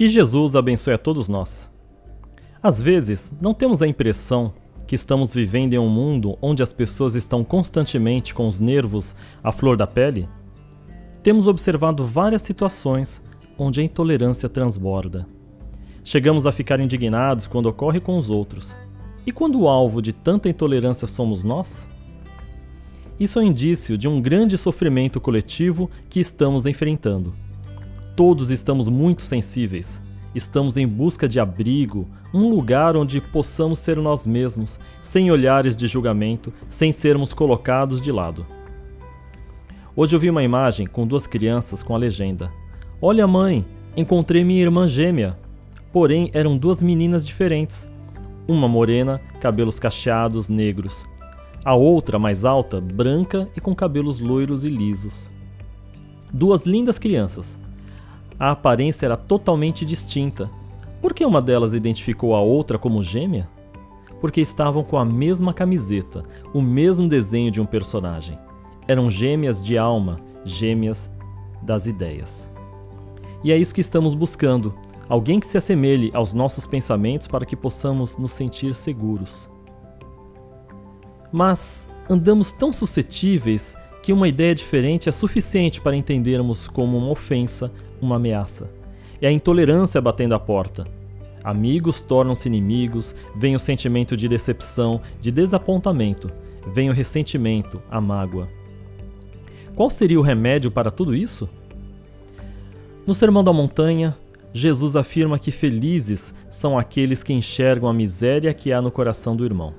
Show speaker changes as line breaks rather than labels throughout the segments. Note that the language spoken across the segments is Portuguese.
Que Jesus abençoe a todos nós. Às vezes, não temos a impressão que estamos vivendo em um mundo onde as pessoas estão constantemente com os nervos à flor da pele? Temos observado várias situações onde a intolerância transborda. Chegamos a ficar indignados quando ocorre com os outros. E quando o alvo de tanta intolerância somos nós? Isso é um indício de um grande sofrimento coletivo que estamos enfrentando. Todos estamos muito sensíveis. Estamos em busca de abrigo, um lugar onde possamos ser nós mesmos, sem olhares de julgamento, sem sermos colocados de lado. Hoje eu vi uma imagem com duas crianças com a legenda: Olha, mãe, encontrei minha irmã gêmea. Porém, eram duas meninas diferentes. Uma morena, cabelos cacheados, negros, a outra, mais alta, branca e com cabelos loiros e lisos. Duas lindas crianças. A aparência era totalmente distinta. Por que uma delas identificou a outra como gêmea? Porque estavam com a mesma camiseta, o mesmo desenho de um personagem. Eram gêmeas de alma, gêmeas das ideias. E é isso que estamos buscando: alguém que se assemelhe aos nossos pensamentos para que possamos nos sentir seguros. Mas andamos tão suscetíveis que uma ideia diferente é suficiente para entendermos como uma ofensa, uma ameaça. É a intolerância batendo a porta. Amigos tornam-se inimigos, vem o sentimento de decepção, de desapontamento, vem o ressentimento, a mágoa. Qual seria o remédio para tudo isso? No Sermão da Montanha, Jesus afirma que felizes são aqueles que enxergam a miséria que há no coração do irmão.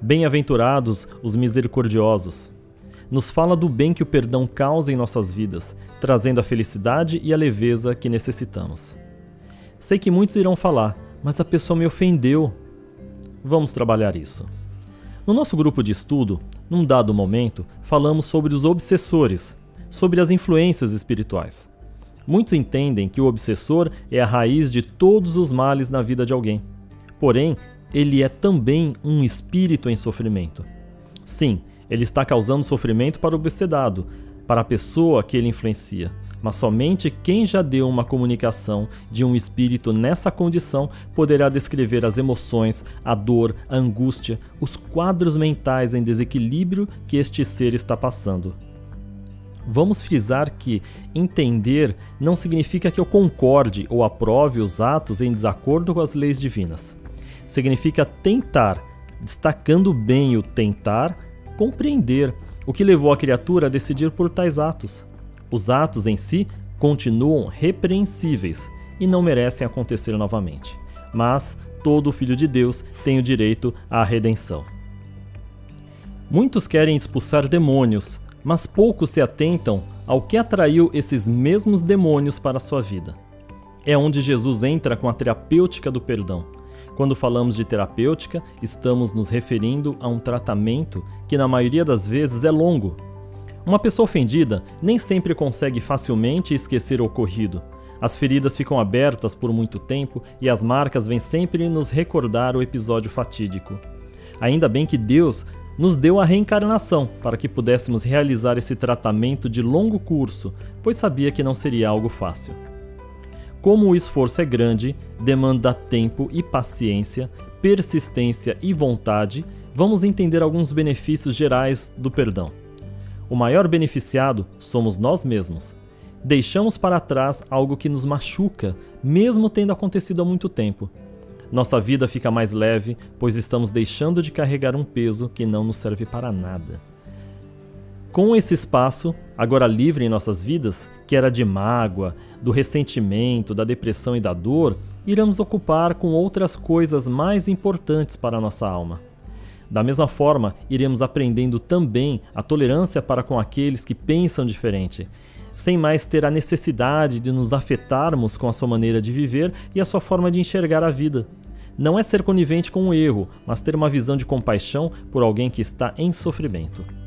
Bem-aventurados os misericordiosos. Nos fala do bem que o perdão causa em nossas vidas, trazendo a felicidade e a leveza que necessitamos. Sei que muitos irão falar, mas a pessoa me ofendeu. Vamos trabalhar isso. No nosso grupo de estudo, num dado momento, falamos sobre os obsessores, sobre as influências espirituais. Muitos entendem que o obsessor é a raiz de todos os males na vida de alguém. Porém, ele é também um espírito em sofrimento. Sim, ele está causando sofrimento para o obsedado, para a pessoa que ele influencia, mas somente quem já deu uma comunicação de um espírito nessa condição poderá descrever as emoções, a dor, a angústia, os quadros mentais em desequilíbrio que este ser está passando. Vamos frisar que entender não significa que eu concorde ou aprove os atos em desacordo com as leis divinas significa tentar, destacando bem o tentar, compreender o que levou a criatura a decidir por tais atos. Os atos em si continuam repreensíveis e não merecem acontecer novamente. Mas todo filho de Deus tem o direito à redenção. Muitos querem expulsar demônios, mas poucos se atentam ao que atraiu esses mesmos demônios para a sua vida. É onde Jesus entra com a terapêutica do perdão quando falamos de terapêutica, estamos nos referindo a um tratamento que, na maioria das vezes, é longo. Uma pessoa ofendida nem sempre consegue facilmente esquecer o ocorrido. As feridas ficam abertas por muito tempo e as marcas vêm sempre nos recordar o episódio fatídico. Ainda bem que Deus nos deu a reencarnação para que pudéssemos realizar esse tratamento de longo curso, pois sabia que não seria algo fácil. Como o esforço é grande, demanda tempo e paciência, persistência e vontade, vamos entender alguns benefícios gerais do perdão. O maior beneficiado somos nós mesmos. Deixamos para trás algo que nos machuca, mesmo tendo acontecido há muito tempo. Nossa vida fica mais leve, pois estamos deixando de carregar um peso que não nos serve para nada. Com esse espaço, agora livre em nossas vidas, que era de mágoa, do ressentimento, da depressão e da dor, iremos ocupar com outras coisas mais importantes para a nossa alma. Da mesma forma, iremos aprendendo também a tolerância para com aqueles que pensam diferente, sem mais ter a necessidade de nos afetarmos com a sua maneira de viver e a sua forma de enxergar a vida. Não é ser conivente com o erro, mas ter uma visão de compaixão por alguém que está em sofrimento.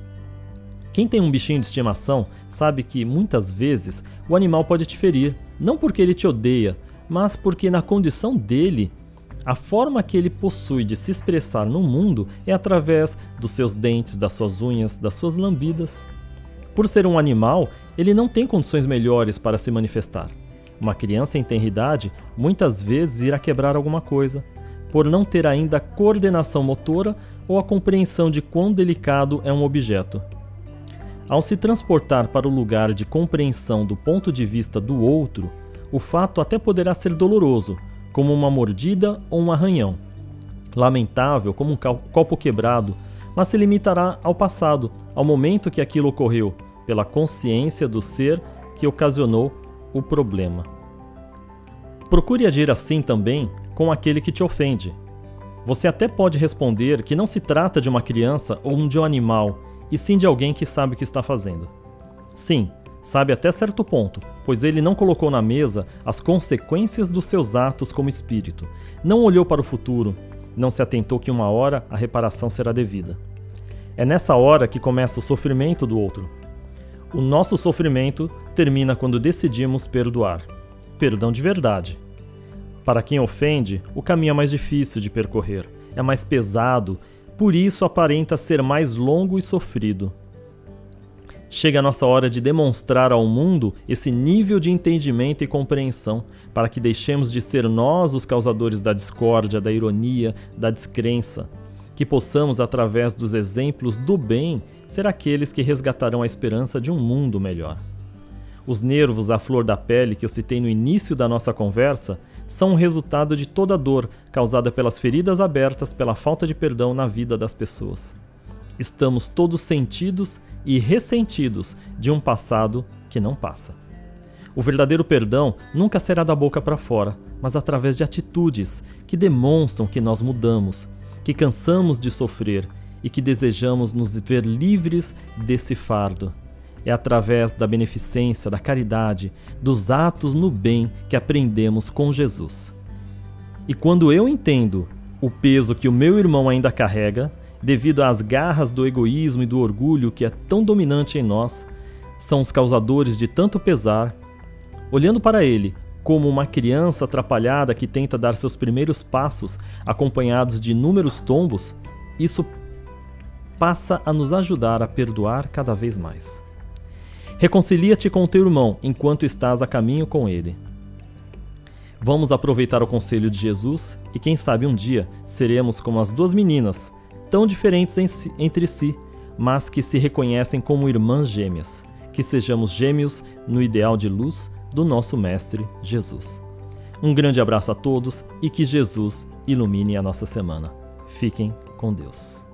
Quem tem um bichinho de estimação sabe que muitas vezes o animal pode te ferir, não porque ele te odeia, mas porque na condição dele, a forma que ele possui de se expressar no mundo é através dos seus dentes, das suas unhas, das suas lambidas. Por ser um animal, ele não tem condições melhores para se manifestar. Uma criança em tenridade muitas vezes irá quebrar alguma coisa, por não ter ainda coordenação motora ou a compreensão de quão delicado é um objeto. Ao se transportar para o lugar de compreensão do ponto de vista do outro, o fato até poderá ser doloroso, como uma mordida ou um arranhão. Lamentável, como um copo quebrado, mas se limitará ao passado, ao momento que aquilo ocorreu, pela consciência do ser que ocasionou o problema. Procure agir assim também com aquele que te ofende. Você até pode responder que não se trata de uma criança ou de um animal, e sim de alguém que sabe o que está fazendo. Sim, sabe até certo ponto, pois ele não colocou na mesa as consequências dos seus atos como espírito, não olhou para o futuro, não se atentou que uma hora a reparação será devida. É nessa hora que começa o sofrimento do outro. O nosso sofrimento termina quando decidimos perdoar. Perdão de verdade. Para quem ofende, o caminho é mais difícil de percorrer, é mais pesado, por isso aparenta ser mais longo e sofrido. Chega a nossa hora de demonstrar ao mundo esse nível de entendimento e compreensão, para que deixemos de ser nós os causadores da discórdia, da ironia, da descrença, que possamos, através dos exemplos do bem, ser aqueles que resgatarão a esperança de um mundo melhor. Os nervos à flor da pele que eu citei no início da nossa conversa são o resultado de toda a dor causada pelas feridas abertas pela falta de perdão na vida das pessoas. Estamos todos sentidos e ressentidos de um passado que não passa. O verdadeiro perdão nunca será da boca para fora, mas através de atitudes que demonstram que nós mudamos, que cansamos de sofrer e que desejamos nos ver livres desse fardo. É através da beneficência, da caridade, dos atos no bem que aprendemos com Jesus. E quando eu entendo o peso que o meu irmão ainda carrega, devido às garras do egoísmo e do orgulho que é tão dominante em nós, são os causadores de tanto pesar, olhando para ele como uma criança atrapalhada que tenta dar seus primeiros passos acompanhados de inúmeros tombos, isso passa a nos ajudar a perdoar cada vez mais. Reconcilia-te com teu irmão enquanto estás a caminho com ele. Vamos aproveitar o conselho de Jesus e quem sabe um dia seremos como as duas meninas, tão diferentes si, entre si, mas que se reconhecem como irmãs gêmeas. Que sejamos gêmeos no ideal de luz do nosso Mestre Jesus. Um grande abraço a todos e que Jesus ilumine a nossa semana. Fiquem com Deus.